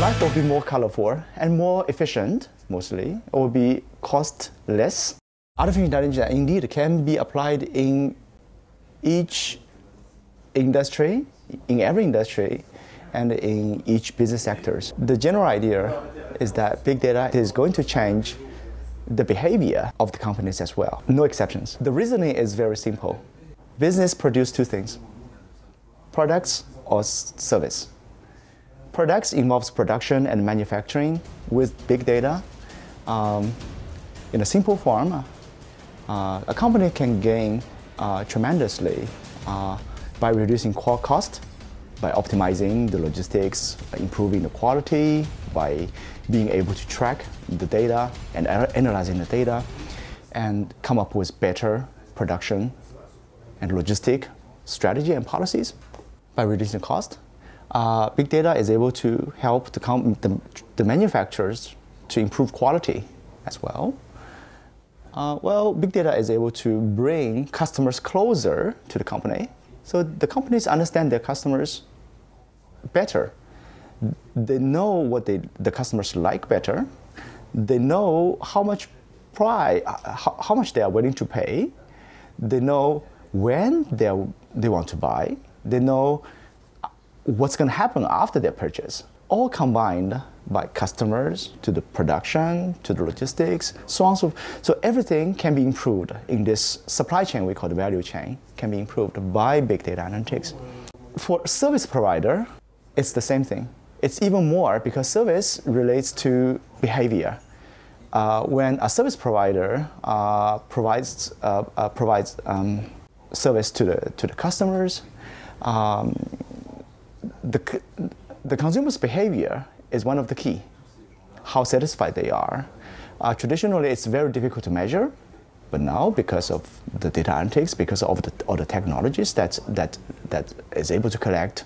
life will be more colorful and more efficient, mostly. It will be cost less. Artificial intelligence uh, indeed can be applied in each industry, in every industry, and in each business sectors. The general idea is that big data is going to change the behavior of the companies as well. No exceptions. The reasoning is very simple. Business produce two things: products or service. Products involves production and manufacturing with big data. Um, in a simple form, uh, a company can gain uh, tremendously uh, by reducing core cost, by optimizing the logistics, improving the quality, by being able to track the data and analyzing the data, and come up with better production and logistic strategy and policies by reducing cost. Uh, big data is able to help the, the, the manufacturers to improve quality as well. Uh, well, big data is able to bring customers closer to the company. So the companies understand their customers better. They know what they, the customers like better. They know how much price, how, how much they are willing to pay. They know when they, they want to buy. They know what's going to happen after their purchase. All combined by customers to the production to the logistics, so on so so everything can be improved in this supply chain we call the value chain can be improved by big data analytics. For service provider, it's the same thing. It's even more because service relates to behavior. Uh, when a service provider uh, provides uh, uh provides um, service to the to the customers, um, the the consumer's behavior is one of the key. How satisfied they are. Uh, traditionally, it's very difficult to measure, but now because of the data analytics, because of the, all the technologies that, that, that is able to collect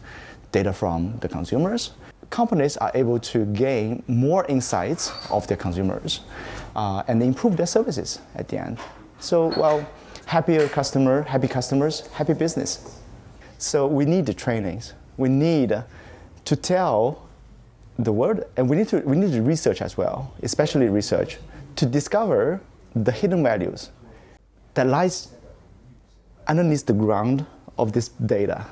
data from the consumers, companies are able to gain more insights of their consumers uh, and improve their services at the end. So, well, happier customer, happy customers, happy business. So we need the trainings. We need to tell the world, and we need to we need to research as well, especially research, to discover the hidden values that lies underneath the ground of this data.